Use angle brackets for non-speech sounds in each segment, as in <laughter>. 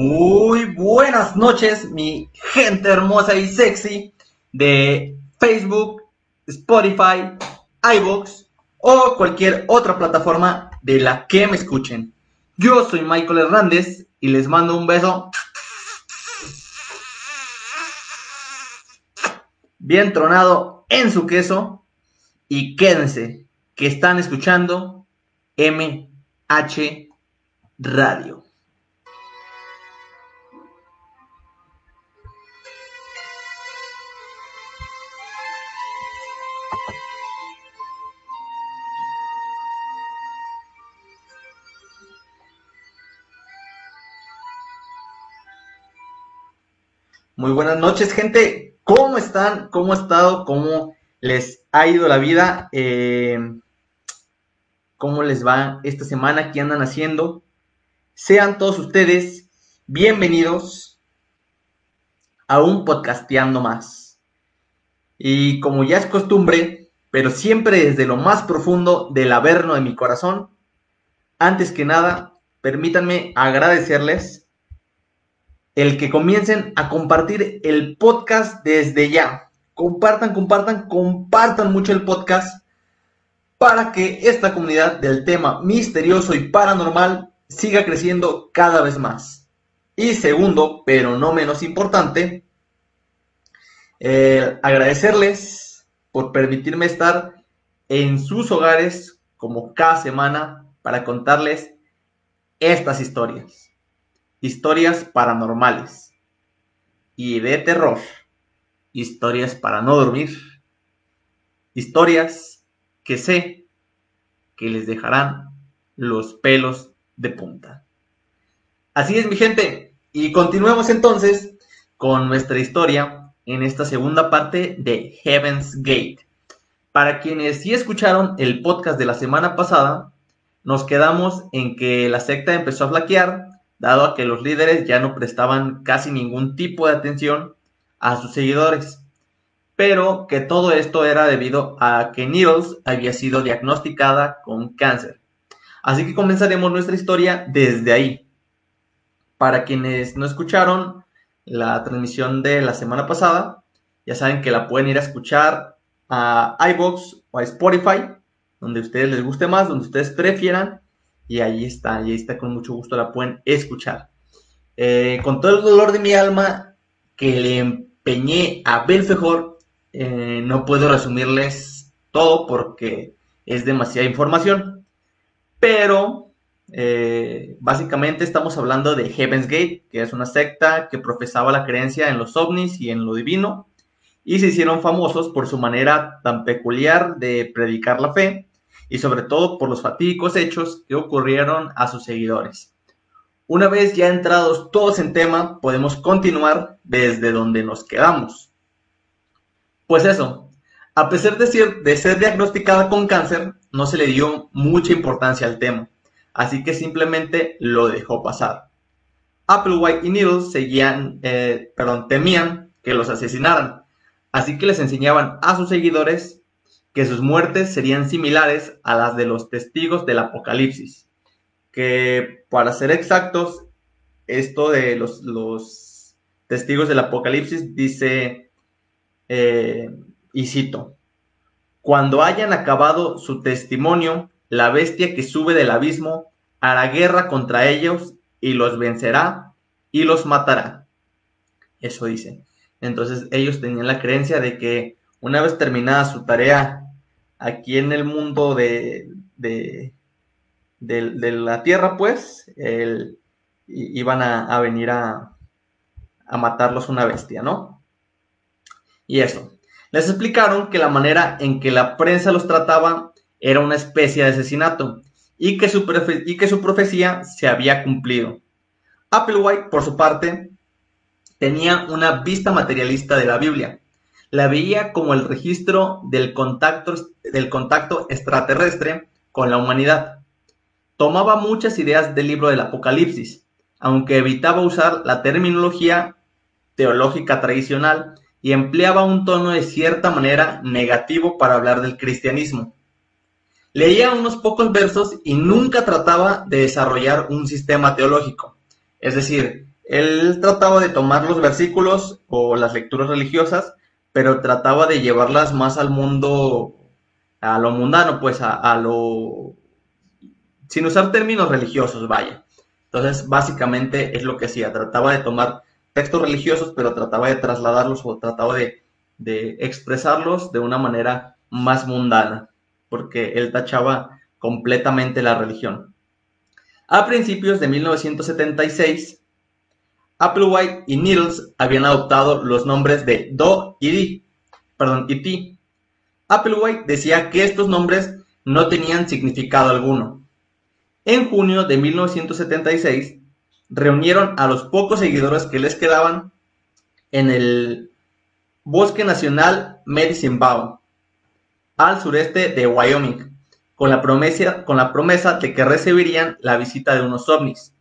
Muy buenas noches, mi gente hermosa y sexy de Facebook, Spotify, iVoox o cualquier otra plataforma de la que me escuchen. Yo soy Michael Hernández y les mando un beso bien tronado en su queso y quédense que están escuchando MH Radio. Muy buenas noches, gente. ¿Cómo están? ¿Cómo ha estado? ¿Cómo les ha ido la vida? Eh, ¿Cómo les va esta semana? ¿Qué andan haciendo? Sean todos ustedes bienvenidos a un podcasteando más. Y como ya es costumbre, pero siempre desde lo más profundo del averno de mi corazón, antes que nada, permítanme agradecerles el que comiencen a compartir el podcast desde ya. Compartan, compartan, compartan mucho el podcast para que esta comunidad del tema misterioso y paranormal siga creciendo cada vez más. Y segundo, pero no menos importante, eh, agradecerles por permitirme estar en sus hogares como cada semana para contarles estas historias historias paranormales y de terror, historias para no dormir, historias que sé que les dejarán los pelos de punta. Así es mi gente, y continuemos entonces con nuestra historia en esta segunda parte de Heaven's Gate. Para quienes sí escucharon el podcast de la semana pasada, nos quedamos en que la secta empezó a flaquear dado a que los líderes ya no prestaban casi ningún tipo de atención a sus seguidores, pero que todo esto era debido a que Needles había sido diagnosticada con cáncer. Así que comenzaremos nuestra historia desde ahí. Para quienes no escucharon la transmisión de la semana pasada, ya saben que la pueden ir a escuchar a iBox o a Spotify, donde a ustedes les guste más, donde ustedes prefieran y ahí está, y ahí está con mucho gusto, la pueden escuchar. Eh, con todo el dolor de mi alma que le empeñé a Belfejor, eh, no puedo resumirles todo porque es demasiada información, pero eh, básicamente estamos hablando de Heaven's Gate, que es una secta que profesaba la creencia en los ovnis y en lo divino, y se hicieron famosos por su manera tan peculiar de predicar la fe y sobre todo por los fatídicos hechos que ocurrieron a sus seguidores. Una vez ya entrados todos en tema, podemos continuar desde donde nos quedamos. Pues eso, a pesar de ser, de ser diagnosticada con cáncer, no se le dio mucha importancia al tema, así que simplemente lo dejó pasar. Applewhite y Needles seguían, eh, temían que los asesinaran, así que les enseñaban a sus seguidores que sus muertes serían similares a las de los testigos del Apocalipsis. Que para ser exactos, esto de los, testigos del Apocalipsis dice eh, y cito, cuando hayan acabado su testimonio, la bestia que sube del abismo hará guerra contra ellos y los vencerá y los matará. Eso dice. Entonces ellos tenían la creencia de que una vez terminada su tarea aquí en el mundo de, de, la tierra, pues, iban a, venir a, a matarlos una bestia, ¿no? Y eso. Les explicaron que la manera en que la prensa los trataba era una especie de asesinato y que su, y que su profecía se había cumplido. Applewhite, por su parte, tenía una vista materialista de la Biblia. La veía como el registro del contacto, del contacto extraterrestre con la humanidad. Tomaba muchas ideas del libro del Apocalipsis, aunque evitaba usar la terminología teológica tradicional y empleaba un tono de cierta manera negativo para hablar del cristianismo. Leía unos pocos versos y nunca trataba de desarrollar un sistema teológico. Es decir, él trataba de tomar los versículos o las lecturas religiosas, pero trataba de llevarlas más al mundo, a lo mundano, pues a, lo... sin usar términos religiosos, vaya. Entonces, básicamente es lo que hacía, trataba de tomar textos religiosos, pero trataba de trasladarlos o trataba de, de expresarlos de una manera más mundana, porque él tachaba completamente la religión. A principios de 1976, Applewhite y Needles habían adoptado los nombres de Do y Di, perdón, y Ti. Applewhite decía que estos nombres no tenían significado alguno. En junio de 1976, reunieron a los pocos seguidores que les quedaban en el Bosque Nacional Medicine Bow, al sureste de Wyoming, con la, promesa, con la promesa de que recibirían la visita de unos ovnis.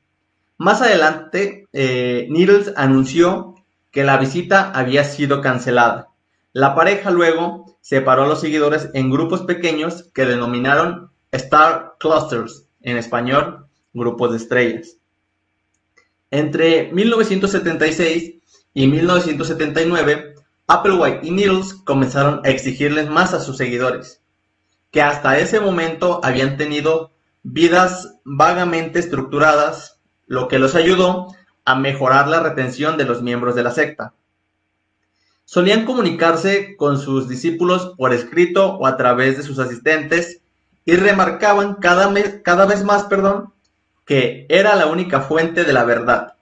Más adelante, eh, Needles anunció que la visita había sido cancelada. La pareja luego separó a los seguidores en grupos pequeños que denominaron Star Clusters, en español, grupos de estrellas. Entre 1976 y 1979, Applewhite y Needles comenzaron a exigirles más a sus seguidores, que hasta ese momento habían tenido vidas vagamente estructuradas lo que los ayudó a mejorar la retención de los miembros de la secta. Solían comunicarse con sus discípulos por escrito o a través de sus asistentes y remarcaban cada, cada vez más perdón, que era la única fuente de la verdad.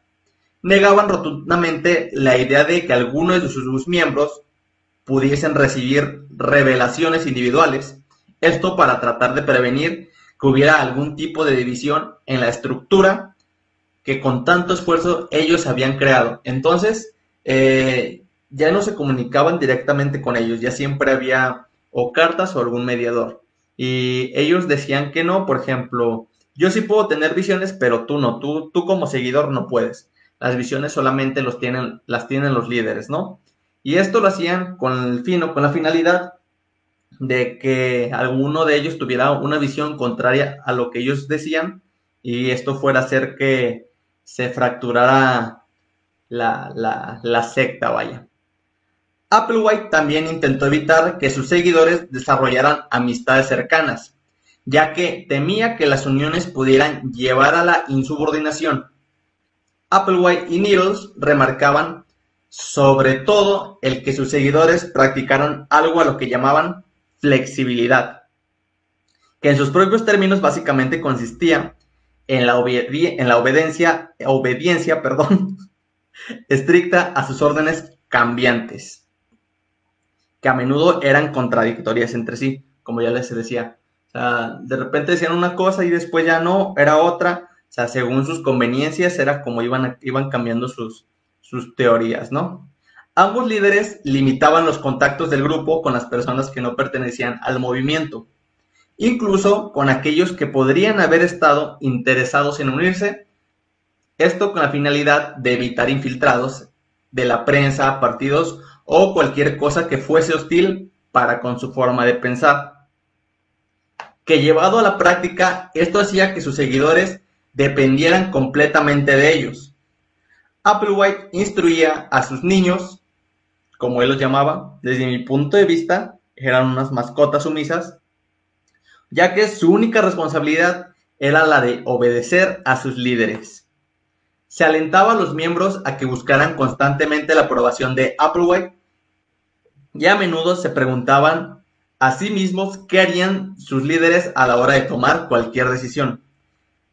Negaban rotundamente la idea de que algunos de sus miembros pudiesen recibir revelaciones individuales, esto para tratar de prevenir que hubiera algún tipo de división en la estructura que con tanto esfuerzo ellos habían creado. Entonces, eh, ya no se comunicaban directamente con ellos, ya siempre había o cartas o algún mediador. Y ellos decían que no, por ejemplo, yo sí puedo tener visiones, pero tú no, tú, tú como seguidor no puedes. Las visiones solamente los tienen, las tienen los líderes, ¿no? Y esto lo hacían con el fino, con la finalidad de que alguno de ellos tuviera una visión contraria a lo que ellos decían y esto fuera a hacer que se fracturara la, secta, vaya. Applewhite también intentó evitar que sus seguidores desarrollaran amistades cercanas, ya que temía que las uniones pudieran llevar a la insubordinación. Applewhite y Needles remarcaban sobre todo el que sus seguidores practicaron algo a lo que llamaban flexibilidad, que en sus propios términos básicamente consistía en la, en la obediencia, obediencia <laughs> perdón, estricta a sus órdenes cambiantes, que a menudo eran contradictorias entre sí, como ya les decía. de repente decían una cosa y después ya no, era otra. O sea, según sus conveniencias era como iban, iban cambiando sus, sus teorías, ¿no? Ambos líderes limitaban los contactos del grupo con las personas que no pertenecían al movimiento incluso con aquellos que podrían haber estado interesados en unirse, esto con la finalidad de evitar infiltrados de la prensa, partidos o cualquier cosa que fuese hostil para con su forma de pensar. Que llevado a la práctica, esto hacía que sus seguidores dependieran completamente de ellos. Applewhite instruía a sus niños como él los llamaba, desde mi punto de vista, eran unas mascotas sumisas, ya que su única responsabilidad era la de obedecer a sus líderes. Se alentaba a los miembros a que buscaran constantemente la aprobación de Applewhite y a menudo se preguntaban a sí mismos qué harían sus líderes a la hora de tomar cualquier decisión.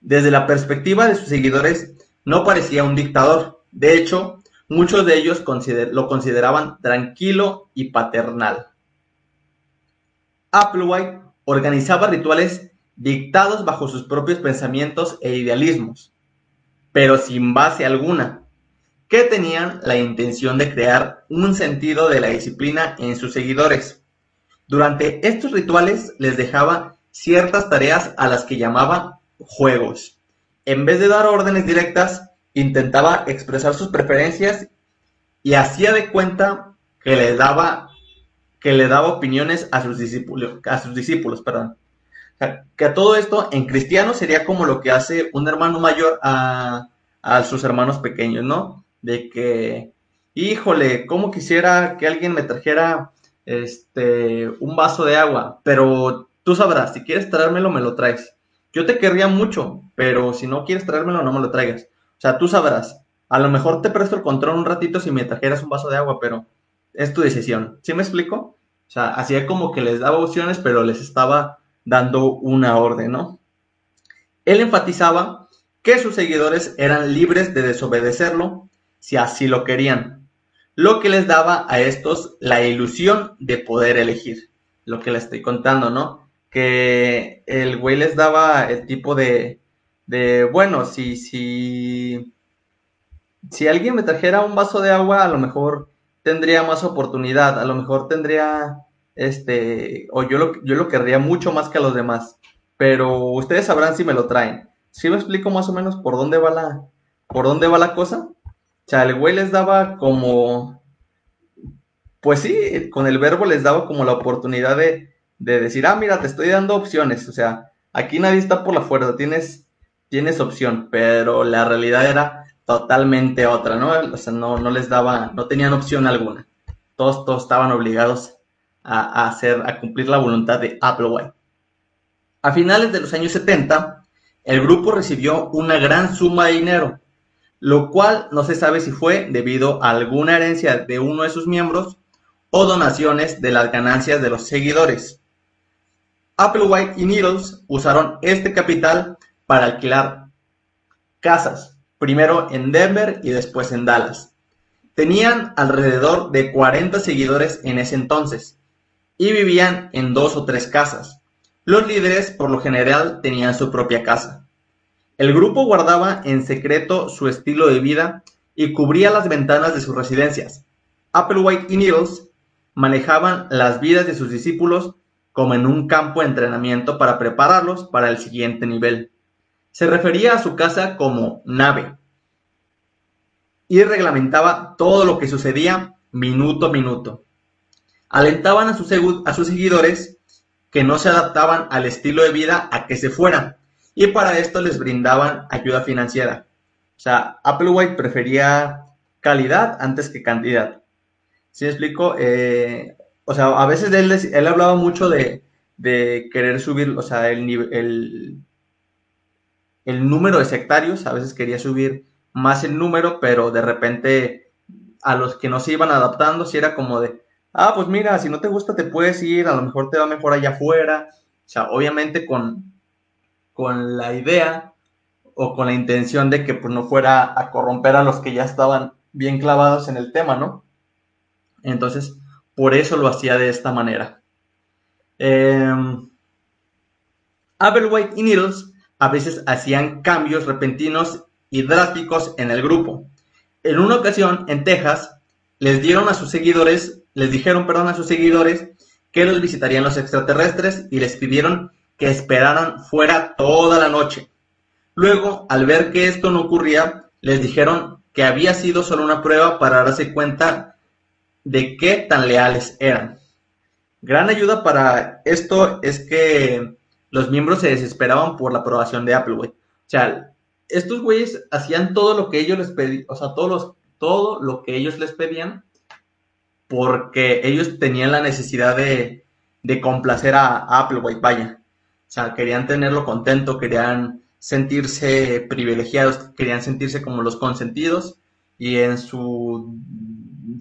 Desde la perspectiva de sus seguidores, no parecía un dictador. De hecho, muchos de ellos lo consideraban tranquilo y paternal. Applewhite organizaba rituales dictados bajo sus propios pensamientos e idealismos, pero sin base alguna, que tenían la intención de crear un sentido de la disciplina en sus seguidores. Durante estos rituales les dejaba ciertas tareas a las que llamaba juegos. En vez de dar órdenes directas, intentaba expresar sus preferencias y hacía de cuenta que le daba que le daba opiniones a sus discípulos, a sus discípulos, perdón. que a todo esto en cristiano sería como lo que hace un hermano mayor a, a sus hermanos pequeños, ¿no? De que, híjole, cómo quisiera que alguien me trajera este un vaso de agua, pero tú sabrás, si quieres traérmelo, me lo traes. Yo te querría mucho, pero si no quieres traérmelo, no me lo traigas. O sea, tú sabrás. A lo mejor te presto el control un ratito si me trajeras un vaso de agua, pero es tu decisión. ¿Sí me explico? O sea, hacía como que les daba opciones, pero les estaba dando una orden, ¿no? Él enfatizaba que sus seguidores eran libres de desobedecerlo si así lo querían, lo que les daba a estos la ilusión de poder elegir, lo que les estoy contando, ¿no? que el güey les daba el tipo de, de bueno, si, si, si alguien me trajera un vaso de agua, a lo mejor tendría más oportunidad, a lo mejor tendría, este, o yo lo, yo lo querría mucho más que a los demás, pero ustedes sabrán si me lo traen. ¿Sí me explico más o menos por dónde va la, por dónde va la cosa? O sea, el güey les daba como, pues sí, con el verbo les daba como la oportunidad de, de decir, ah, mira, te estoy dando opciones, o sea, aquí nadie está por la fuerza, tienes, tienes opción, pero la realidad era totalmente otra, ¿no? O sea, no, no les daba, no tenían opción alguna. Todos, todos estaban obligados a, hacer, a cumplir la voluntad de Applewhite. A finales de los años 70, el grupo recibió una gran suma de dinero, lo cual no se sabe si fue debido a alguna herencia de uno de sus miembros o donaciones de las ganancias de los seguidores. Applewhite y Needles usaron este capital para alquilar casas, primero en Denver y después en Dallas. Tenían alrededor de 40 seguidores en ese entonces y vivían en dos o tres casas. Los líderes por lo general tenían su propia casa. El grupo guardaba en secreto su estilo de vida y cubría las ventanas de sus residencias. Applewhite y Needles manejaban las vidas de sus discípulos como en un campo de entrenamiento para prepararlos para el siguiente nivel. Se refería a su casa como nave y reglamentaba todo lo que sucedía minuto a minuto. Alentaban a sus, seguidores que no se adaptaban al estilo de vida a que se fueran y para esto les brindaban ayuda financiera. O sea, Applewhite prefería calidad antes que cantidad. ¿Sí explico? Eh, o sea, a veces él, él hablaba mucho de, querer subir, o sea, el, el, el número de sectarios, a veces quería subir más el número, pero de repente a los que no se iban adaptando, si era como de, ah, pues mira, si no te gusta te puedes ir, a lo mejor te va mejor allá afuera, o sea, obviamente con, con la idea o con la intención de que pues no fuera a corromper a los que ya estaban bien clavados en el tema, ¿no? Entonces, por eso lo hacía de esta manera. Eh, y Needles a veces hacían cambios repentinos y drásticos en el grupo. En una ocasión, en Texas, les dieron a sus seguidores, les dijeron, perdón, a sus seguidores que los visitarían los extraterrestres y les pidieron que esperaran fuera toda la noche. Luego, al ver que esto no ocurría, les dijeron que había sido solo una prueba para darse cuenta de qué tan leales eran. Gran ayuda para esto es que los miembros se desesperaban por la aprobación de Apple, O sea, estos güeyes hacían todo lo que ellos les pedían, o sea, todo lo que ellos les pedían porque ellos tenían la necesidad de, de complacer a, a Applewhite, vaya. O sea, querían tenerlo contento, querían sentirse privilegiados, querían sentirse como los consentidos y en su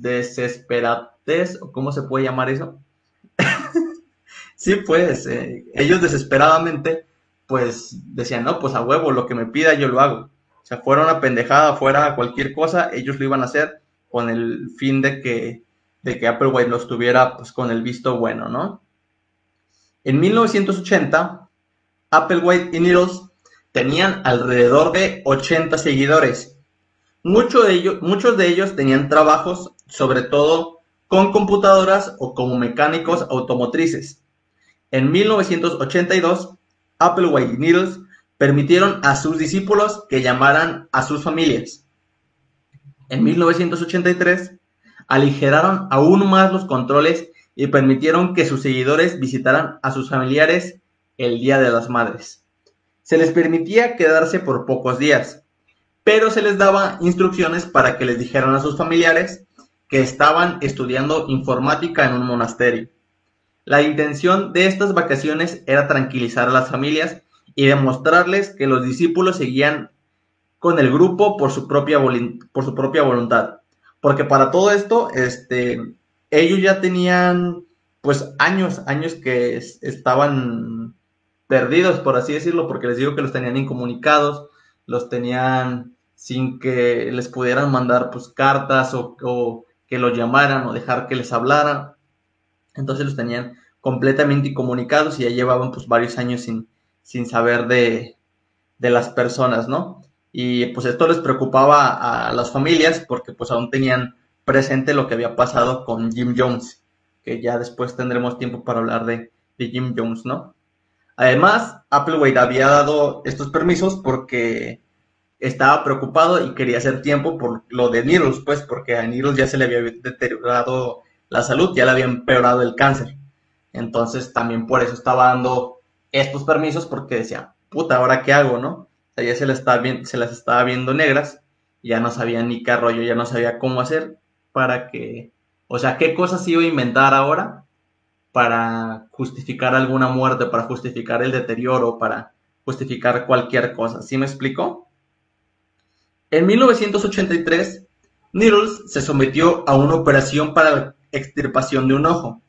desesperatez, cómo se puede llamar eso. Sí, pues, eh, ellos desesperadamente, pues decían, no, pues a huevo, lo que me pida yo lo hago. O sea, fuera una pendejada, fuera cualquier cosa, ellos lo iban a hacer con el fin de que, de que Applewhite los tuviera pues con el visto bueno, ¿no? En 1980, Applewhite y Needles tenían alrededor de 80 seguidores. De, ellos, muchos de ellos tenían trabajos, sobre todo con computadoras o como mecánicos automotrices. En 1982, Applewhite y Needles permitieron a sus discípulos que llamaran a sus familias. En 1983, aligeraron aún más los controles y permitieron que sus seguidores visitaran a sus familiares el Día de las Madres. Se les permitía quedarse por pocos días, pero se les daba instrucciones para que les dijeran a sus familiares que estaban estudiando informática en un monasterio. La intención de estas vacaciones era tranquilizar a las familias y demostrarles que los discípulos seguían con el grupo por su propia, por su propia voluntad. Porque para todo esto, este, ellos ya tenían pues años, años que estaban perdidos, por así decirlo, porque les digo que los tenían incomunicados, los tenían sin que les pudieran mandar pues cartas o, o que los llamaran o dejar que les hablaran. Entonces los tenían completamente incomunicados y ya llevaban pues varios años sin, sin saber de, de las personas, ¿no? Y pues esto les preocupaba a las familias porque pues aún tenían presente lo que había pasado con Jim Jones, que ya después tendremos tiempo para hablar de, de Jim Jones, ¿no? Además, Applewhite había dado estos permisos porque estaba preocupado y quería hacer tiempo por lo de Needles, pues porque a Needles ya se le había deteriorado la salud, ya le había empeorado el cáncer. Entonces también por eso estaba dando estos permisos porque decía, puta, ¿ahora qué hago, no? O se, estaba se las estaba viendo negras, ya no sabía ni qué rollo, ya no sabía cómo hacer para que, o sea, qué cosas iba a inventar ahora para justificar alguna muerte, para justificar el deterioro, para justificar cualquier cosa. ¿Sí me explico? En 1983, Needles se sometió a una operación para la extirpación de un ojo,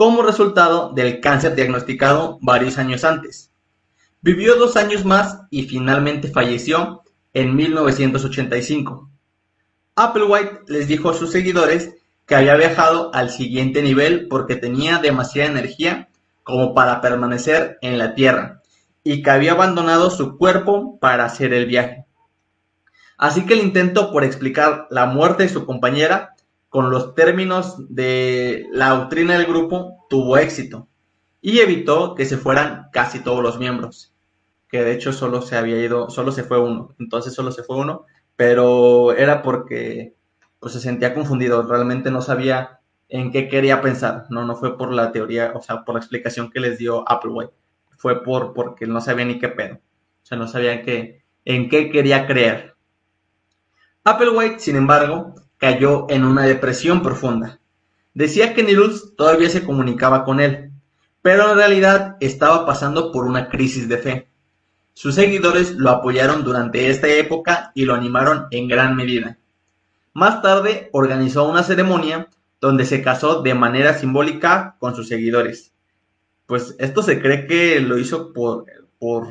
como resultado del cáncer diagnosticado varios años antes. Vivió dos años más y finalmente falleció en 1985. Applewhite les dijo a sus seguidores que había viajado al siguiente nivel porque tenía demasiada energía como para permanecer en la Tierra y que había abandonado su cuerpo para hacer el viaje. Así que el intento por explicar la muerte de su compañera con los términos de la doctrina del grupo tuvo éxito y evitó que se fueran casi todos los miembros, que de hecho solo se había ido, solo se fue uno, entonces solo se fue uno pero era porque pues, se sentía confundido, realmente no sabía en qué quería pensar, no, no fue por la teoría, o sea, por la explicación que les dio Applewhite, fue por porque no sabía ni qué pedo, o sea, no sabía qué, en qué quería creer. Applewhite, sin embargo, cayó en una depresión profunda. Decía que Needles todavía se comunicaba con él, pero en realidad estaba pasando por una crisis de fe. Sus seguidores lo apoyaron durante esta época y lo animaron en gran medida. Más tarde organizó una ceremonia donde se casó de manera simbólica con sus seguidores. Pues esto se cree que lo hizo por, por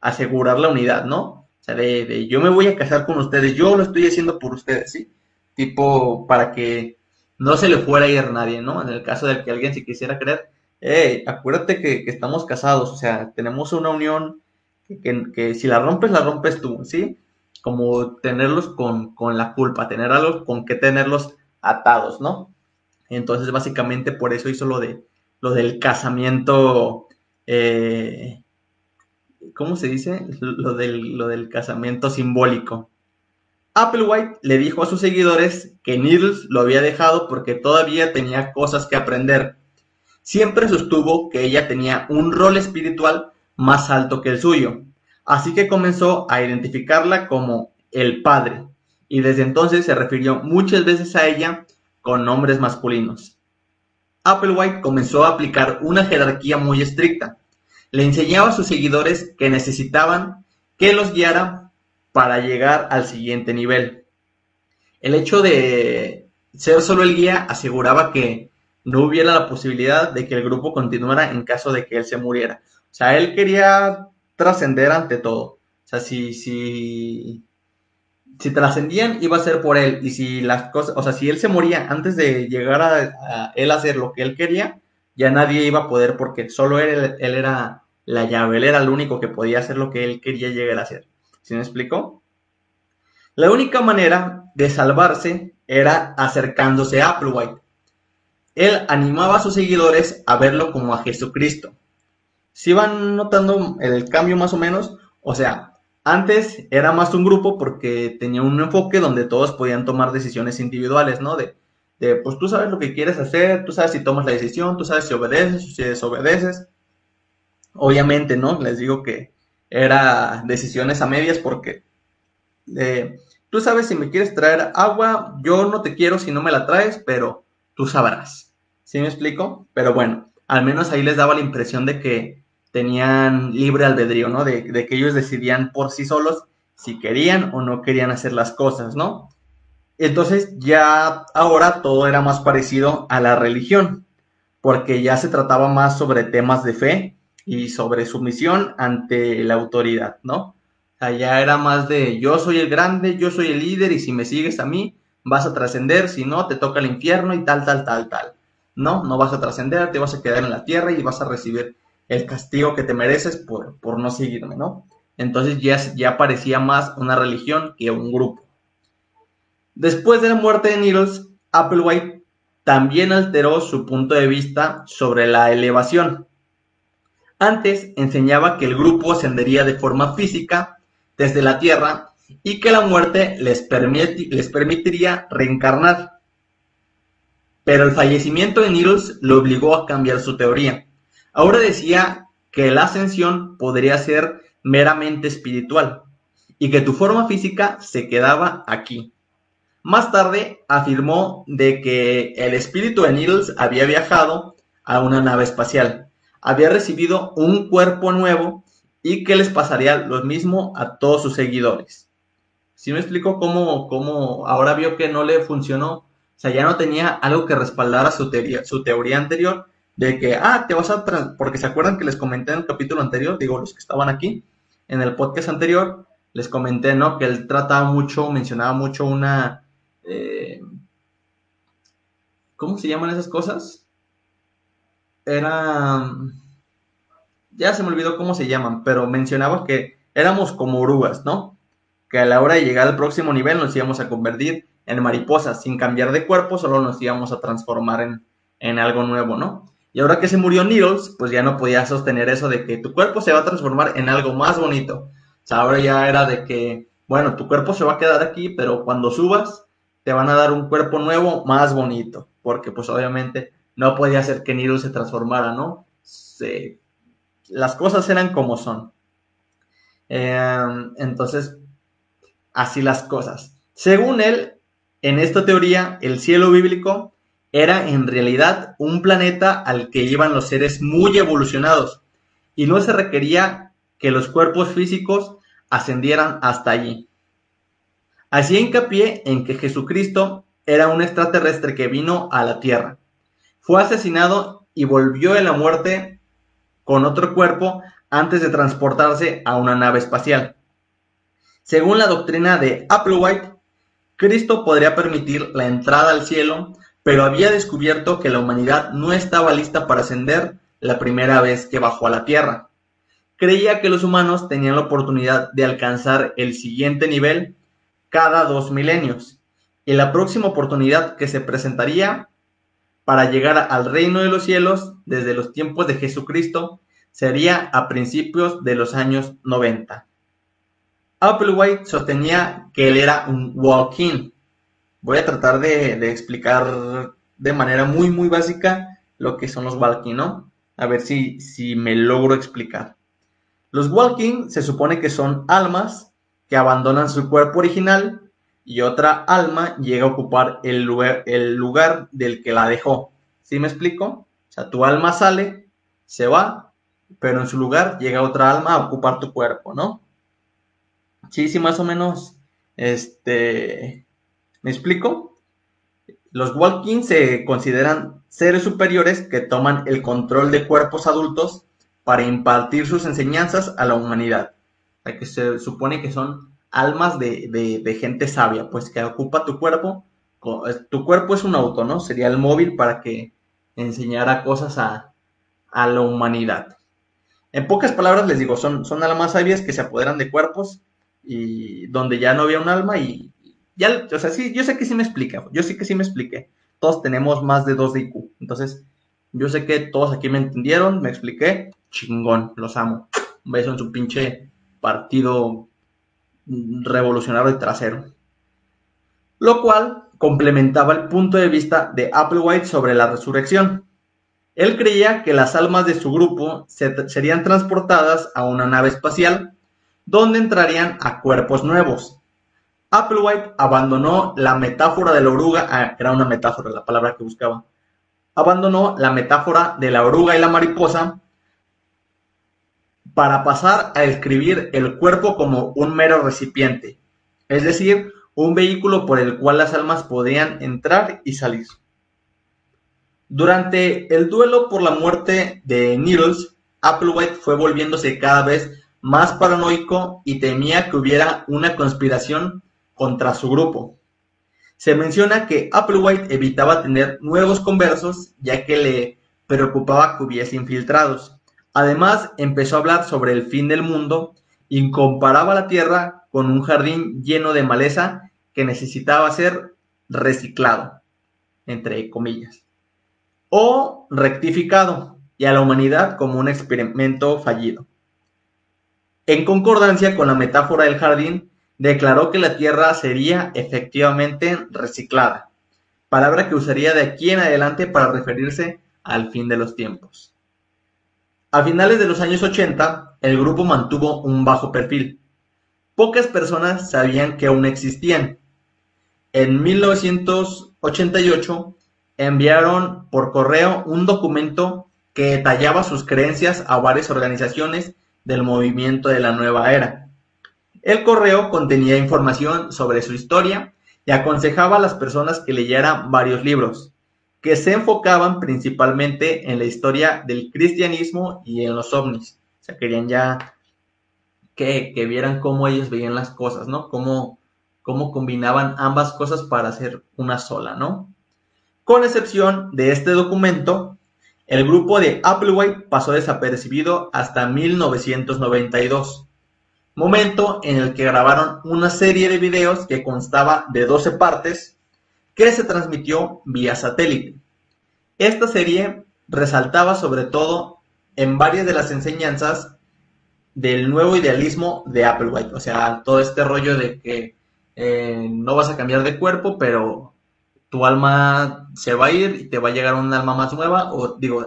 asegurar la unidad, ¿no? O sea, de, yo me voy a casar con ustedes, yo lo estoy haciendo por ustedes, ¿sí? Tipo, para que no se le fuera a ir nadie, ¿no? En el caso de que alguien se quisiera creer, hey, acuérdate que, que estamos casados, o sea, tenemos una unión que, si la rompes, la rompes tú, ¿sí? Como tenerlos con, la culpa, tener algo con que tenerlos atados, ¿no? Entonces, básicamente por eso hizo lo de lo del casamiento, eh, ¿cómo se dice? Lo del, lo del casamiento simbólico. Applewhite le dijo a sus seguidores que Needles lo había dejado porque todavía tenía cosas que aprender. Siempre sostuvo que ella tenía un rol espiritual más alto que el suyo, así que comenzó a identificarla como el padre, y desde entonces se refirió muchas veces a ella con nombres masculinos. Applewhite comenzó a aplicar una jerarquía muy estricta. Le enseñaba a sus seguidores que necesitaban que los guiara para llegar al siguiente nivel. El hecho de ser solo el guía aseguraba que no hubiera la posibilidad de que el grupo continuara en caso de que él se muriera. O sea, él quería trascender ante todo. O sea, si, si, si trascendían, iba a ser por él. Y si las cosas, o sea, si él se moría antes de llegar a, él a hacer lo que él quería, ya nadie iba a poder porque solo él, él era la llave, él era el único que podía hacer lo que él quería llegar a hacer. ¿Sí me explicó? La única manera de salvarse era acercándose a Applewhite. Él animaba a sus seguidores a verlo como a Jesucristo. Si van notando el cambio más o menos, o sea, antes era más un grupo porque tenía un enfoque donde todos podían tomar decisiones individuales, ¿no? De, de, pues tú sabes lo que quieres hacer, tú sabes si tomas la decisión, tú sabes si obedeces o si desobedeces. Obviamente, ¿no? Les digo que era decisiones a medias porque eh, tú sabes si me quieres traer agua, yo no te quiero si no me la traes, pero tú sabrás. ¿Sí me explico? Pero bueno, al menos ahí les daba la impresión de que tenían libre albedrío, ¿no? De, de, que ellos decidían por sí solos si querían o no querían hacer las cosas, ¿no? Entonces ya ahora todo era más parecido a la religión, porque ya se trataba más sobre temas de fe y sobre sumisión ante la autoridad, ¿no? Allá era más de yo soy el grande, yo soy el líder y si me sigues a mí vas a trascender, si no te toca el infierno y tal, tal, tal, tal. No, no vas a trascender, te vas a quedar en la tierra y vas a recibir el castigo que te mereces por, por no seguirme, ¿no? Entonces ya, ya parecía más una religión que un grupo. Después de la muerte de Needles, Applewhite también alteró su punto de vista sobre la elevación. Antes enseñaba que el grupo ascendería de forma física desde la Tierra y que la muerte les, permitiría reencarnar. Pero el fallecimiento de Needles lo obligó a cambiar su teoría. Ahora decía que la ascensión podría ser meramente espiritual y que tu forma física se quedaba aquí. Más tarde afirmó de que el espíritu de Needles había viajado a una nave espacial, había recibido un cuerpo nuevo y que les pasaría lo mismo a todos sus seguidores. Si me explico cómo, cómo ahora vio que no le funcionó, o sea, ya no tenía algo que respaldara su teoría, su teoría anterior de que, ah, te vas a, porque se acuerdan que les comenté en el capítulo anterior, digo, los que estaban aquí, en el podcast anterior, les comenté, ¿no? Que él trataba mucho, mencionaba mucho una, eh, ¿cómo se llaman esas cosas? Era, ya se me olvidó cómo se llaman, pero mencionaba que éramos como orugas, ¿no? Que a la hora de llegar al próximo nivel nos íbamos a convertir en mariposas, sin cambiar de cuerpo, solo nos íbamos a transformar en, en algo nuevo, ¿no? Y ahora que se murió Needles, pues ya no podía sostener eso de que tu cuerpo se va a transformar en algo más bonito. O sea, ahora ya era de que, bueno, tu cuerpo se va a quedar aquí, pero cuando subas, te van a dar un cuerpo nuevo más bonito. Porque pues obviamente no podía ser que Needles se transformara, ¿no? las cosas eran como son. Em, entonces, así las cosas. Según él, en esta teoría, el cielo bíblico era en realidad un planeta al que iban los seres muy evolucionados y no se requería que los cuerpos físicos ascendieran hasta allí. Hacía hincapié en que Jesucristo era un extraterrestre que vino a la Tierra. Fue asesinado y volvió en la muerte con otro cuerpo antes de transportarse a una nave espacial. Según la doctrina de Applewhite, Cristo podría permitir la entrada al cielo pero había descubierto que la humanidad no estaba lista para ascender la primera vez que bajó a la Tierra. Creía que los humanos tenían la oportunidad de alcanzar el siguiente nivel cada dos milenios, y la próxima oportunidad que se presentaría para llegar al reino de los cielos desde los tiempos de Jesucristo sería a principios de los años 90. Applewhite sostenía que él era un walk-in, voy a tratar de, explicar de manera muy, muy básica lo que son los walking, ¿no? A ver si, si me logro explicar. Los walking se supone que son almas que abandonan su cuerpo original y otra alma llega a ocupar el lugar, el lugar del que la dejó. ¿Sí me explico? O sea, tu alma sale, se va, pero en su lugar llega otra alma a ocupar tu cuerpo, ¿no? Sí, sí, más o menos. Este. ¿Me explico? Los Walking se consideran seres superiores que toman el control de cuerpos adultos para impartir sus enseñanzas a la humanidad. O que se supone que son almas de, gente sabia, pues que ocupa tu cuerpo. Tu cuerpo es un auto, ¿no? Sería el móvil para que enseñara cosas a, la humanidad. En pocas palabras les digo, son, son almas sabias que se apoderan de cuerpos y donde ya no había un alma y ya, o sea, sí, yo sé que sí me explica, yo sé que sí me expliqué. Todos tenemos más de 2 de IQ, entonces yo sé que todos aquí me entendieron, me expliqué, chingón, los amo. Un beso en su pinche partido revolucionario y trasero. Lo cual complementaba el punto de vista de Applewhite sobre la resurrección. Él creía que las almas de su grupo serían transportadas a una nave espacial donde entrarían a cuerpos nuevos. Applewhite abandonó la metáfora de la oruga, ah, era una metáfora la palabra que buscaba, abandonó la metáfora de la oruga y la mariposa para pasar a describir el cuerpo como un mero recipiente, es decir, un vehículo por el cual las almas podían entrar y salir. Durante el duelo por la muerte de Needles, Applewhite fue volviéndose cada vez más paranoico y temía que hubiera una conspiración contra su grupo. Se menciona que Applewhite evitaba tener nuevos conversos ya que le preocupaba que hubiese infiltrados. Además, empezó a hablar sobre el fin del mundo y comparaba la Tierra con un jardín lleno de maleza que necesitaba ser reciclado, entre comillas, o rectificado, y a la humanidad como un experimento fallido. En concordancia con la metáfora del jardín, declaró que la Tierra sería efectivamente reciclada, palabra que usaría de aquí en adelante para referirse al fin de los tiempos. A finales de los años 80, el grupo mantuvo un bajo perfil. Pocas personas sabían que aún existían. En 1988 enviaron por correo un documento que detallaba sus creencias a varias organizaciones del movimiento de la nueva era. El correo contenía información sobre su historia y aconsejaba a las personas que leyeran varios libros que se enfocaban principalmente en la historia del cristianismo y en los ovnis. O sea, querían ya que, vieran cómo ellos veían las cosas, ¿no? Cómo, cómo combinaban ambas cosas para hacer una sola, ¿no? Con excepción de este documento, el grupo de Applewhite pasó desapercibido hasta 1992, momento en el que grabaron una serie de videos que constaba de 12 partes que se transmitió vía satélite. Esta serie resaltaba sobre todo en varias de las enseñanzas del nuevo idealismo de Applewhite, o sea, todo este rollo de que eh, no vas a cambiar de cuerpo, pero tu alma se va a ir y te va a llegar un alma más nueva, o digo,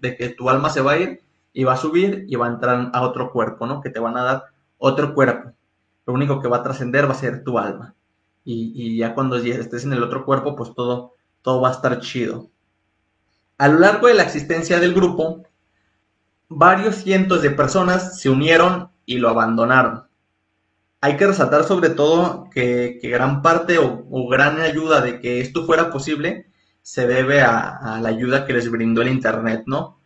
de que tu alma se va a ir y va a subir y va a entrar a otro cuerpo, ¿no? Que te van a dar otro cuerpo. Lo único que va a trascender va a ser tu alma y, ya cuando estés en el otro cuerpo, pues todo, todo va a estar chido. A lo largo de la existencia del grupo, varios cientos de personas se unieron y lo abandonaron. Hay que resaltar sobre todo que, gran parte o, gran ayuda de que esto fuera posible se debe a, la ayuda que les brindó el Internet, ¿no?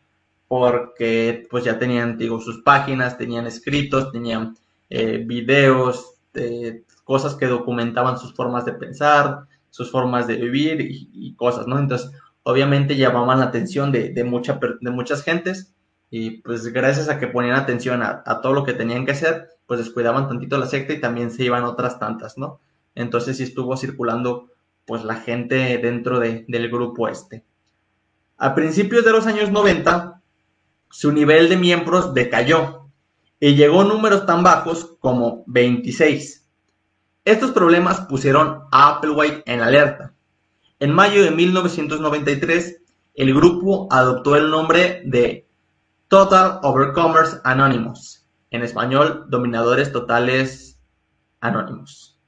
Porque pues ya tenían, digo, sus páginas, tenían escritos, tenían eh, videos, eh, cosas que documentaban sus formas de pensar, sus formas de vivir y, cosas, ¿no? Entonces, obviamente llamaban la atención de, de, de muchas gentes y pues gracias a que ponían atención a, todo lo que tenían que hacer, pues descuidaban tantito la secta y también se iban otras tantas, ¿no? Entonces sí estuvo circulando pues la gente dentro de, del grupo este. A principios de los años 90, su nivel de miembros decayó y llegó a números tan bajos como 26. Estos problemas pusieron a Applewhite en alerta. En mayo de 1993, el grupo adoptó el nombre de Total Overcomers Anonymous, en español, Dominadores Totales Anónimos.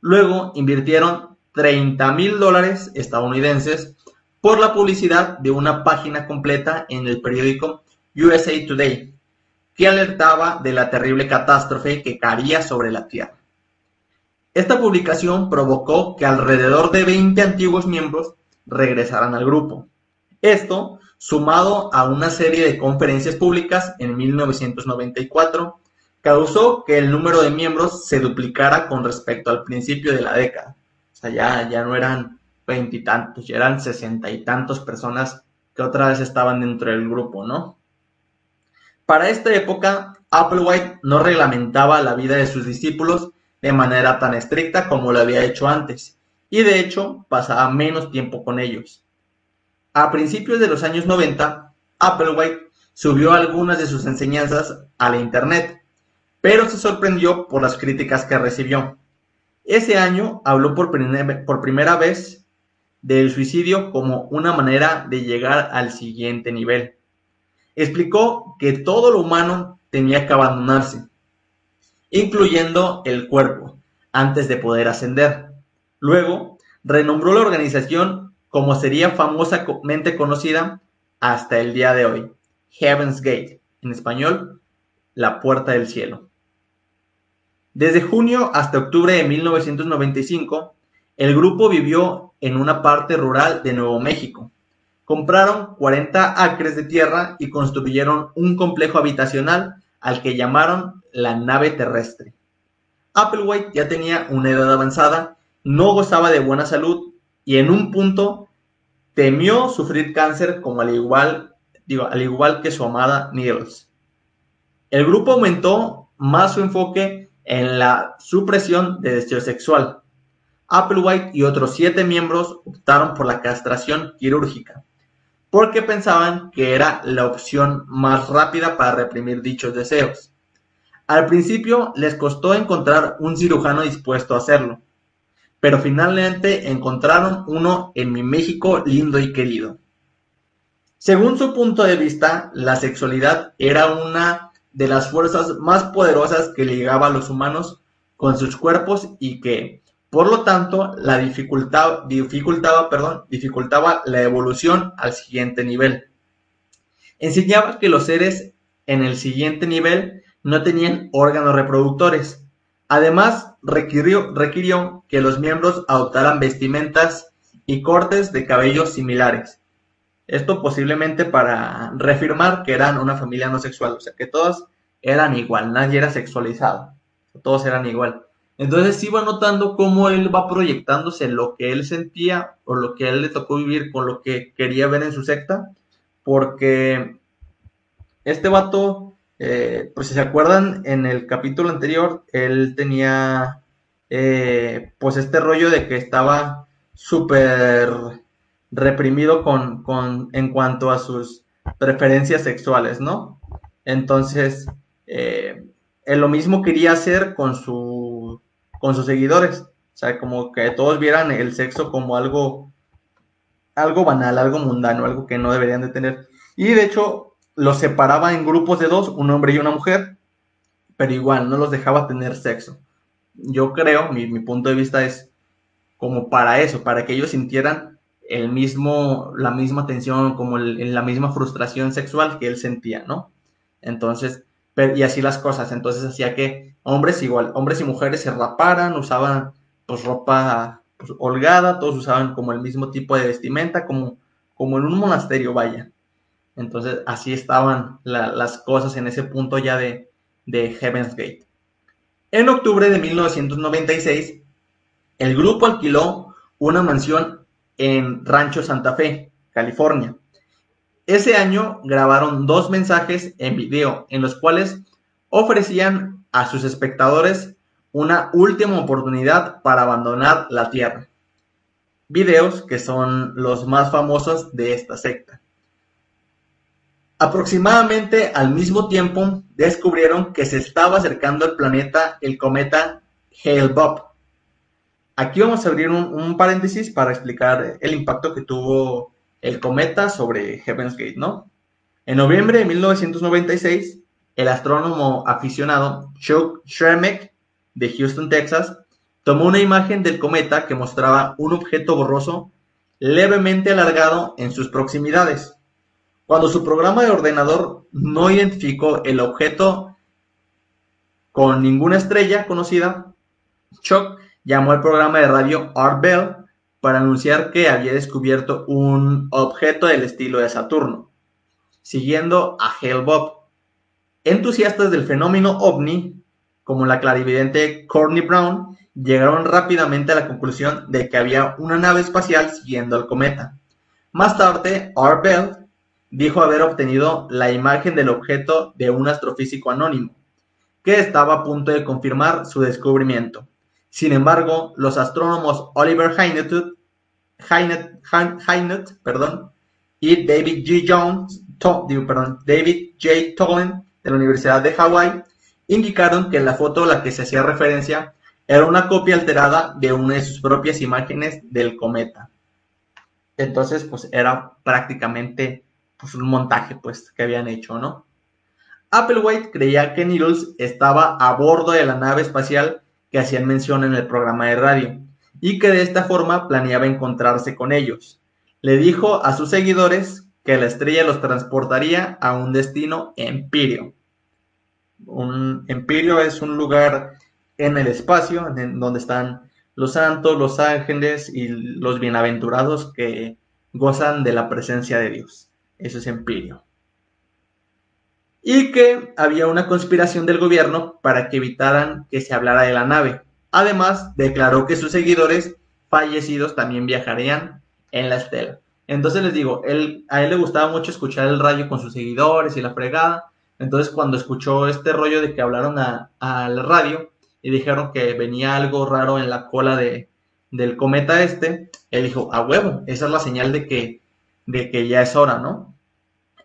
Luego invirtieron 30 mil dólares estadounidenses por la publicidad de una página completa en el periódico USA Today, que alertaba de la terrible catástrofe que caería sobre la Tierra. Esta publicación provocó que alrededor de 20 antiguos miembros regresaran al grupo. Esto, sumado a una serie de conferencias públicas en 1994, causó que el número de miembros se duplicara con respecto al principio de la década. O sea, ya, ya no eran veintitantos, ya eran sesenta y tantos personas que otra vez estaban dentro del grupo, ¿no? Para esta época, Applewhite no reglamentaba la vida de sus discípulos de manera tan estricta como lo había hecho antes, y de hecho pasaba menos tiempo con ellos. A principios de los años 90, Applewhite subió algunas de sus enseñanzas a la Internet, pero se sorprendió por las críticas que recibió. Ese año habló por, primera vez del suicidio como una manera de llegar al siguiente nivel. Explicó que todo lo humano tenía que abandonarse, incluyendo el cuerpo, antes de poder ascender. Luego, renombró la organización como sería famosamente conocida hasta el día de hoy, Heaven's Gate, en español, la puerta del cielo. Desde junio hasta octubre de 1995, el grupo vivió en una parte rural de Nuevo México. Compraron 40 acres de tierra y construyeron un complejo habitacional al que llamaron la nave terrestre. Applewhite ya tenía una edad avanzada, no gozaba de buena salud y en un punto temió sufrir cáncer como al igual, digo, al igual que su amada Niels. El grupo aumentó más su enfoque en la supresión de deseo sexual. Applewhite y otros siete miembros optaron por la castración quirúrgica, porque pensaban que era la opción más rápida para reprimir dichos deseos. Al principio les costó encontrar un cirujano dispuesto a hacerlo, pero finalmente encontraron uno en mi México lindo y querido. Según su punto de vista, la sexualidad era una de las fuerzas más poderosas que ligaba a los humanos con sus cuerpos y que, por lo tanto, la dificultaba, perdón, dificultaba la evolución al siguiente nivel. Enseñaba que los seres en el siguiente nivel no tenían órganos reproductores. Además, requirió, requirió que los miembros adoptaran vestimentas y cortes de cabello similares esto posiblemente para reafirmar que eran una familia no sexual, o sea, que todos eran igual, nadie era sexualizado, todos eran igual. Entonces iba notando cómo él va proyectándose lo que él sentía o lo que a él le tocó vivir con lo que quería ver en su secta, porque este vato, eh, pues si se acuerdan, en el capítulo anterior, él tenía eh, pues este rollo de que estaba súper reprimido con, con, en cuanto a sus preferencias sexuales, ¿no? Entonces, eh, lo mismo quería hacer con, su, con sus seguidores, o sea, como que todos vieran el sexo como algo, algo banal, algo mundano, algo que no deberían de tener. Y de hecho, los separaba en grupos de dos, un hombre y una mujer, pero igual, no los dejaba tener sexo. Yo creo, mi, punto de vista es como para eso, para que ellos sintieran el mismo, la misma tensión, como la misma frustración sexual que él sentía, ¿no? Entonces, y así las cosas, entonces hacía que hombres igual, hombres y mujeres se raparan, usaban pues ropa pues, holgada, todos usaban como el mismo tipo de vestimenta, como, como en un monasterio, vaya. Entonces, así estaban las cosas en ese punto ya de, de Heaven's Gate. En octubre de 1996, el grupo alquiló una mansión en Rancho Santa Fe, California. Ese año grabaron dos mensajes en video en los cuales ofrecían a sus espectadores una última oportunidad para abandonar la Tierra. Videos que son los más famosos de esta secta. Aproximadamente al mismo tiempo descubrieron que se estaba acercando al planeta el cometa Hale-Bopp, Aquí vamos a abrir un, paréntesis para explicar el impacto que tuvo el cometa sobre Heaven's Gate, ¿no? En noviembre de 1996, el astrónomo aficionado Chuck Schremek de Houston, Texas, tomó una imagen del cometa que mostraba un objeto borroso levemente alargado en sus proximidades. Cuando su programa de ordenador no identificó el objeto con ninguna estrella conocida, Chuck llamó al programa de radio Art Bell para anunciar que había descubierto un objeto del estilo de Saturno, siguiendo a Hale Bob. Entusiastas del fenómeno ovni, como la clarividente Courtney Brown, llegaron rápidamente a la conclusión de que había una nave espacial siguiendo al cometa. Más tarde, Art Bell dijo haber obtenido la imagen del objeto de un astrofísico anónimo, que estaba a punto de confirmar su descubrimiento. Sin embargo, los astrónomos Oliver Hynet, y David G. Jones, David J. Tolan de la Universidad de Hawái indicaron que la foto a la que se hacía referencia era una copia alterada de una de sus propias imágenes del cometa. Entonces, pues era prácticamente pues, un montaje pues, que habían hecho, ¿no? Applewhite creía que Needles estaba a bordo de la nave espacial que hacían mención en el programa de radio y que de esta forma planeaba encontrarse con ellos. Le dijo a sus seguidores que la estrella los transportaría a un destino Empirio. Un Empirio es un lugar en el espacio en donde están los santos, los ángeles y los bienaventurados que gozan de la presencia de Dios. Eso es empirio. Y que había una conspiración del gobierno para que evitaran que se hablara de la nave. Además, declaró que sus seguidores fallecidos también viajarían en la estela. Entonces les digo, él, a él le gustaba mucho escuchar el radio con sus seguidores y la fregada. Entonces cuando escuchó este rollo de que hablaron al radio y dijeron que venía algo raro en la cola de, del cometa este, él dijo, a huevo, esa es la señal de que, de que ya es hora, ¿no?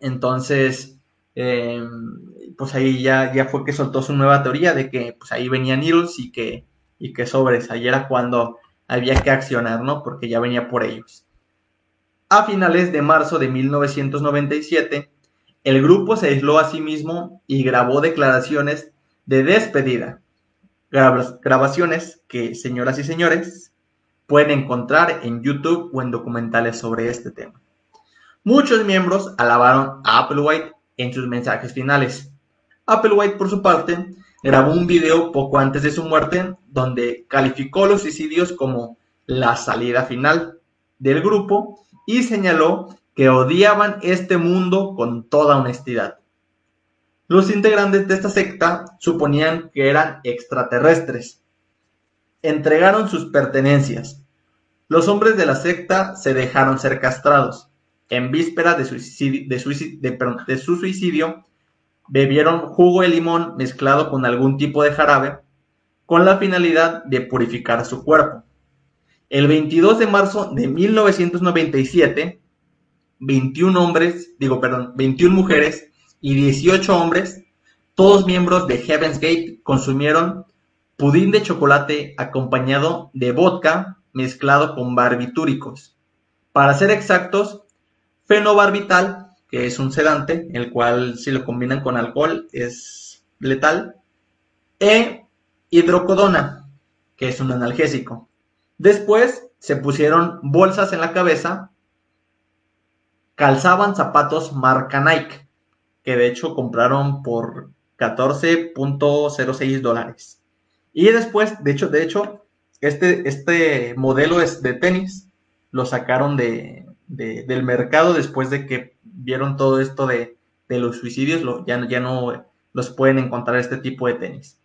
Entonces, eh, pues ahí ya, ya fue que soltó su nueva teoría de que pues ahí venía Needles y que, y que sobres, ahí era cuando había que accionar, ¿no? Porque ya venía por ellos. A finales de marzo de 1997, el grupo se aisló a sí mismo y grabó declaraciones de despedida. Grabaciones que, señoras y señores, pueden encontrar en YouTube o en documentales sobre este tema. Muchos miembros alabaron a Applewhite en sus mensajes finales. Applewhite, por su parte, grabó un video poco antes de su muerte donde calificó los suicidios como la salida final del grupo y señaló que odiaban este mundo con toda honestidad. Los integrantes de esta secta suponían que eran extraterrestres. Entregaron sus pertenencias. Los hombres de la secta se dejaron ser castrados en víspera de, de, su suicidio, bebieron jugo de limón mezclado con algún tipo de jarabe con la finalidad de purificar su cuerpo. El 22 de marzo de 1997, 21 hombres, digo, perdón, 21 mujeres y 18 hombres, todos miembros de Heaven's Gate, consumieron pudín de chocolate acompañado de vodka mezclado con barbitúricos. Para ser exactos, Fenobarbital, que es un sedante, el cual si lo combinan con alcohol es letal, e hidrocodona, que es un analgésico. Después se pusieron bolsas en la cabeza, calzaban zapatos marca Nike, que de hecho compraron por 14.06 dólares. Y después, de hecho, de hecho, este, este modelo es de tenis, lo sacaron de, del mercado después de que vieron todo esto de, los suicidios, ya, ya no los pueden encontrar este tipo de tenis.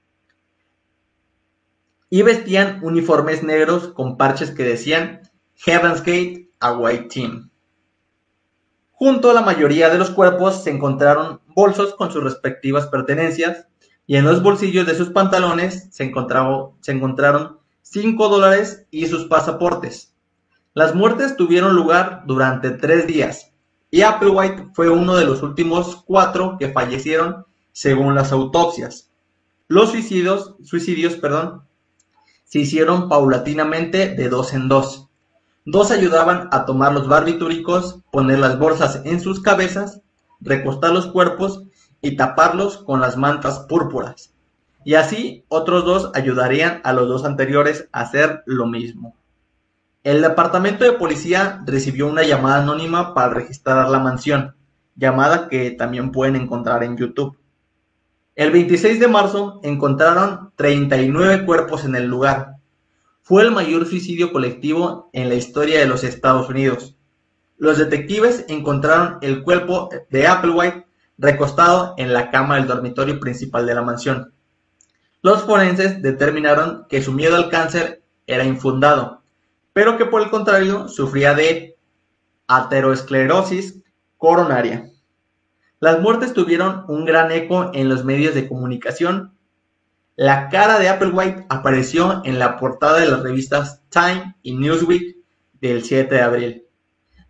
Y vestían uniformes negros con parches que decían Heaven's Gate, a White Team. Junto a la mayoría de los cuerpos se encontraron bolsos con sus respectivas pertenencias y en los bolsillos de sus pantalones se, se encontraron 5 dólares y sus pasaportes. Las muertes tuvieron lugar durante tres días y Applewhite fue uno de los últimos cuatro que fallecieron según las autopsias. Los suicidios, suicidios perdón, se hicieron paulatinamente de dos en dos. Dos ayudaban a tomar los barbitúricos, poner las bolsas en sus cabezas, recostar los cuerpos y taparlos con las mantas púrpuras. Y así otros dos ayudarían a los dos anteriores a hacer lo mismo. El departamento de policía recibió una llamada anónima para registrar la mansión, llamada que también pueden encontrar en YouTube. El 26 de marzo encontraron 39 cuerpos en el lugar. Fue el mayor suicidio colectivo en la historia de los Estados Unidos. Los detectives encontraron el cuerpo de Applewhite recostado en la cama del dormitorio principal de la mansión. Los forenses determinaron que su miedo al cáncer era infundado, pero que por el contrario sufría de aterosclerosis coronaria. Las muertes tuvieron un gran eco en los medios de comunicación. La cara de Applewhite apareció en la portada de las revistas Time y Newsweek del 7 de abril.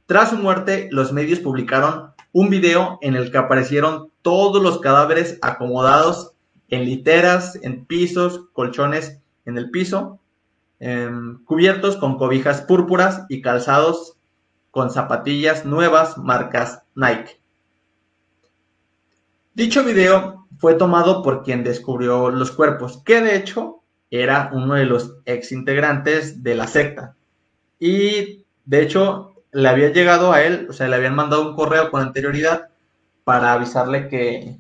Tras su muerte, los medios publicaron un video en el que aparecieron todos los cadáveres acomodados en literas, en pisos, colchones en el piso, em, cubiertos con cobijas púrpuras y calzados con zapatillas nuevas marcas Nike. Dicho video fue tomado por quien descubrió los cuerpos, que de hecho era uno de los ex integrantes de la secta. Y de hecho le había llegado a él, o sea, le habían mandado un correo con anterioridad para avisarle que,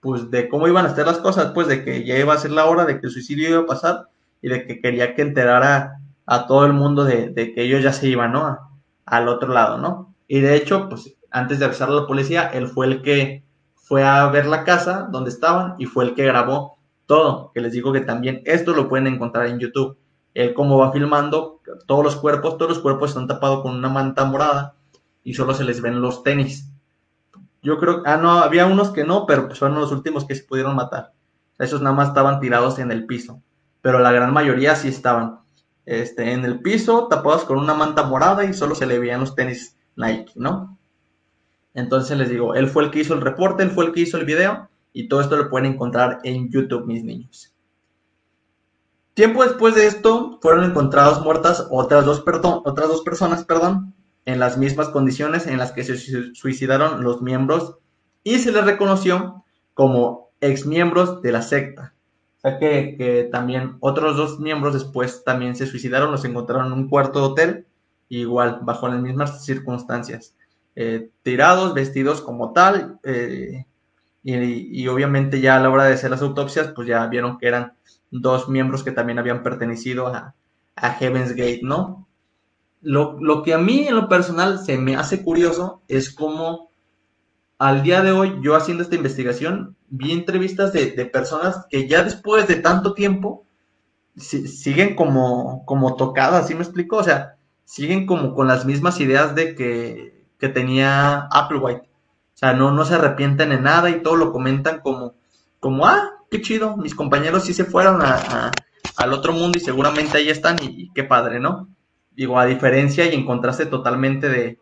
pues, de cómo iban a estar las cosas, pues, de que ya iba a ser la hora, de que el suicidio iba a pasar y de que quería que enterara a todo el mundo de, que ellos ya se iban, ¿no? al otro lado, ¿no? Y de hecho, pues, antes de avisarle a la policía, él fue el que fue a ver la casa donde estaban y fue el que grabó todo, que les digo que también esto lo pueden encontrar en YouTube él como va filmando todos los cuerpos, todos los cuerpos están tapados con una manta morada y solo se les ven los tenis. Yo creo, ah, no, había unos que no, pero pues fueron los últimos que se pudieron matar. Esos nada más estaban tirados en el piso, pero la gran mayoría sí estaban este, en el piso, tapados con una manta morada y solo se le veían los tenis Nike, ¿no? Entonces les digo, él fue el que hizo el reporte, él fue el que hizo el video y todo esto lo pueden encontrar en YouTube, mis niños. Tiempo después de esto, fueron encontradas muertas otras dos, personas perdón, en las mismas condiciones en las que se suicidaron los miembros y se les reconoció como exmiembros de la secta. O sea que, también otros dos miembros después también se suicidaron, los encontraron en un cuarto de hotel, igual, bajo las mismas circunstancias. Eh, tirados, vestidos como tal, eh, y, y, obviamente ya a la hora de hacer las autopsias, pues ya vieron que eran dos miembros que también habían pertenecido a, Heaven's Gate, ¿no? Lo, que a mí en lo personal se me hace curioso es cómo al día de hoy, yo haciendo esta investigación, vi entrevistas de, personas que ya después de tanto tiempo siguen como, como tocadas, ¿sí me explico? O sea, siguen como con las mismas ideas de que, que tenía Applewhite. O sea, no, no se arrepienten en nada y todo lo comentan como, como, ah, qué chido, mis compañeros sí se fueron al otro mundo y seguramente ahí están y, qué padre, ¿no? Digo, a diferencia y en contraste totalmente de,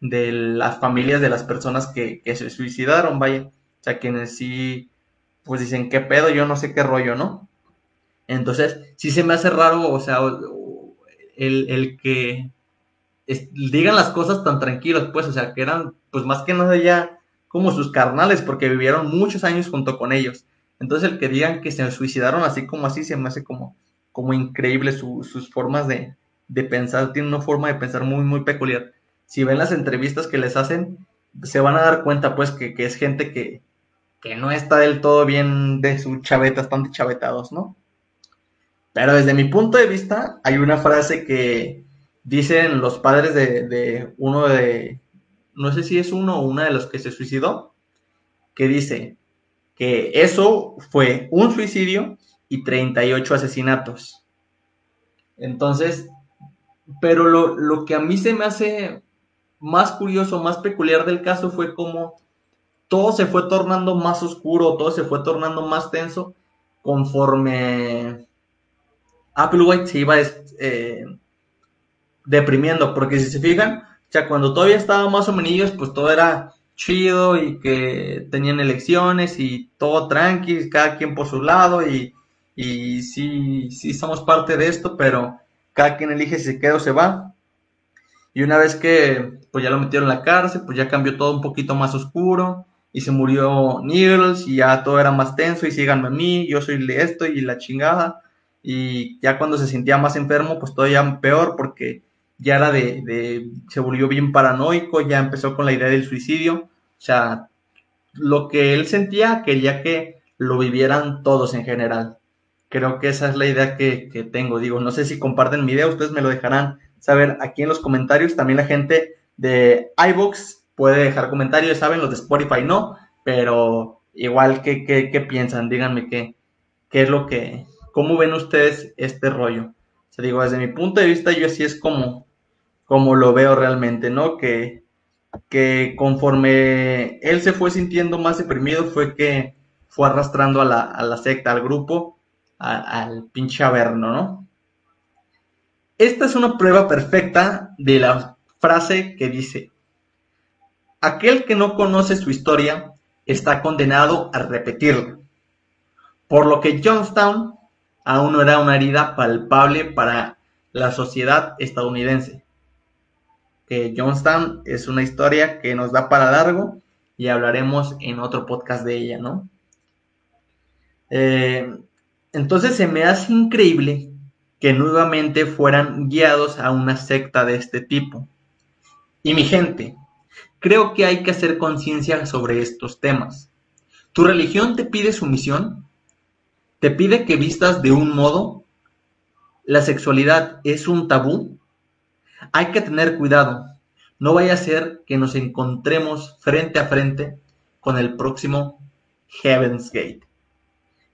las familias de las personas que, se suicidaron, vaya, o sea, quienes sí, pues dicen, qué pedo, yo no sé qué rollo, ¿no? Entonces, sí se me hace raro, o sea, el, que digan las cosas tan tranquilos, pues, o sea, que eran, pues más que nada ya como sus carnales, porque vivieron muchos años junto con ellos. Entonces el que digan que se suicidaron así como así se me hace como, como increíble sus formas de, pensar. Tienen una forma de pensar muy, muy peculiar. Si ven las entrevistas que les hacen, se van a dar cuenta pues que, es gente que, no está del todo bien de su chaveta, están de chavetados, ¿no? Pero desde mi punto de vista, hay una frase que dicen los padres de, uno de, no sé si es uno o una de los que se suicidó, que dice, que eso fue un suicidio y 38 asesinatos. Entonces, pero lo, que a mí se me hace más curioso, más peculiar del caso fue como todo se fue tornando más oscuro, todo se fue tornando más tenso conforme Applewhite se iba eh, deprimiendo, porque si se fijan, sea, cuando todavía estaba más o menos, pues todo era chido y que tenían elecciones y todo tranqui, cada quien por su lado y, y sí, sí somos parte de esto, pero cada quien elige si se queda o se va. Y una vez que pues ya lo metieron en la cárcel, pues ya cambió todo un poquito más oscuro y se murió Needles y ya todo era más tenso y síganme a mí, yo soy esto y la chingada. Y ya cuando se sentía más enfermo, pues todavía peor porque ya era de, se volvió bien paranoico, ya empezó con la idea del suicidio. O sea, lo que él sentía quería que lo vivieran todos en general. Creo que esa es la idea que, que tengo. Digo, no sé si comparten mi idea, ustedes me lo dejarán saber aquí en los comentarios. También la gente de iVoox puede dejar comentarios, saben, los de Spotify no, pero igual, ¿qué, qué, piensan? Díganme qué, qué es lo que, cómo ven ustedes este rollo. O sea, digo, desde mi punto de vista, yo así es como, como lo veo realmente, ¿no? Que, que conforme él se fue sintiendo más deprimido, fue que fue arrastrando a la, a la secta, al grupo, al pinche Averno, ¿no? Esta es una prueba perfecta de la frase que dice, aquel que no conoce su historia está condenado a repetirla, por lo que Johnstown aún no era una herida palpable para la sociedad estadounidense. Que Johnstown es una historia que nos da para largo y hablaremos en otro podcast de ella, ¿no? Eh, entonces se me hace increíble que nuevamente fueran guiados a una secta de este tipo. Y mi gente, creo que hay que hacer conciencia sobre estos temas. ¿Tu religión te pide sumisión? ¿Te pide que vistas de un modo? ¿La sexualidad es un tabú? Hay que tener cuidado. No vaya a ser que nos encontremos frente a frente con el próximo Heaven's Gate.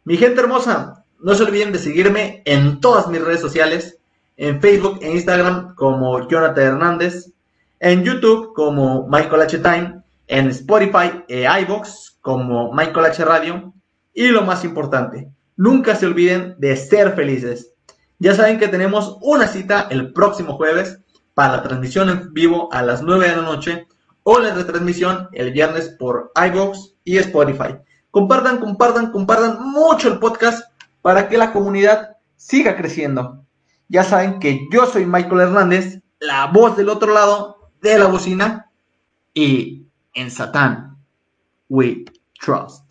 Mi gente hermosa, no se olviden de seguirme en todas mis redes sociales, en Facebook e Instagram como Jonathan Hernández, en YouTube como Michael H. Time, en Spotify e iVoox como Michael H. Radio. Y lo más importante, nunca se olviden de ser felices. Ya saben que tenemos una cita el próximo jueves para la transmisión en vivo a las 9 de la noche o la retransmisión el viernes por iVoox y Spotify. Compartan, compartan, compartan mucho el podcast para que la comunidad siga creciendo. Ya saben que yo soy Michael Hernández, la voz del otro lado de la bocina y en Satán we trust.